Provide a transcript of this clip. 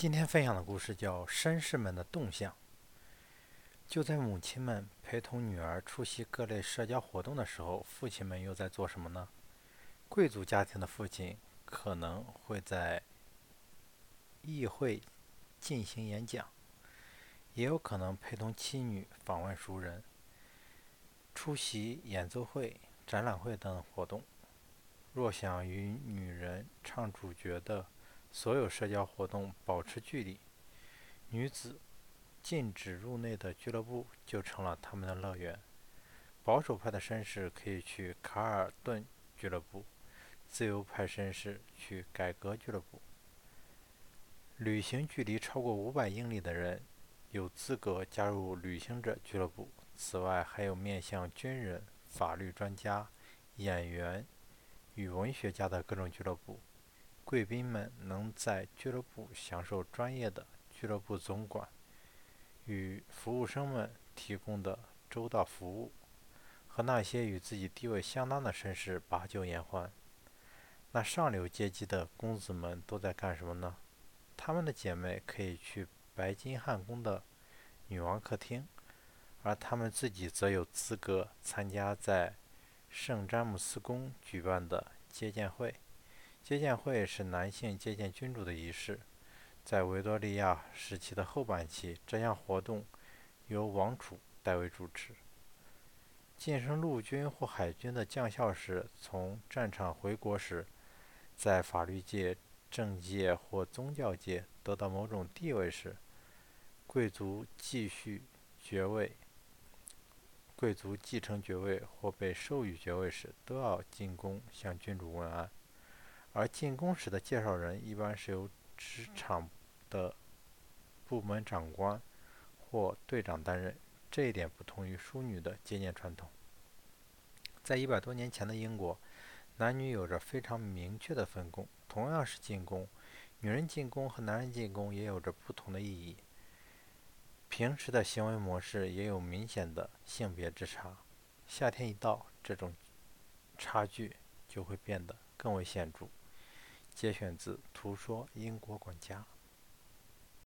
今天分享的故事叫《绅士们的动向》。就在母亲们陪同女儿出席各类社交活动的时候，父亲们又在做什么呢？贵族家庭的父亲可能会在议会进行演讲，也有可能陪同妻女访问熟人、出席演奏会、展览会等活动。若想与女人唱主角的，所有社交活动保持距离，女子禁止入内的俱乐部就成了他们的乐园。保守派的绅士可以去卡尔顿俱乐部，自由派绅士去改革俱乐部。旅行距离超过五百英里的人有资格加入旅行者俱乐部。此外，还有面向军人、法律专家、演员与文学家的各种俱乐部。贵宾们能在俱乐部享受专业的俱乐部总管与服务生们提供的周到服务，和那些与自己地位相当的绅士把酒言欢。那上流阶级的公子们都在干什么呢？他们的姐妹可以去白金汉宫的女王客厅，而他们自己则有资格参加在圣詹姆斯宫举办的接见会。接见会是男性接见君主的仪式，在维多利亚时期的后半期，这项活动由王储代为主持。晋升陆军或海军的将校时，从战场回国时，在法律界、政界或宗教界得到某种地位时，贵族继续爵位、贵族继承爵位或被授予爵位时，都要进宫向君主问安。而进宫时的介绍人一般是由职场的部门长官或队长担任，这一点不同于淑女的接见传统。在一百多年前的英国，男女有着非常明确的分工。同样是进宫，女人进宫和男人进宫也有着不同的意义。平时的行为模式也有明显的性别之差。夏天一到，这种差距就会变得更为显著。节选自《图说英国管家》。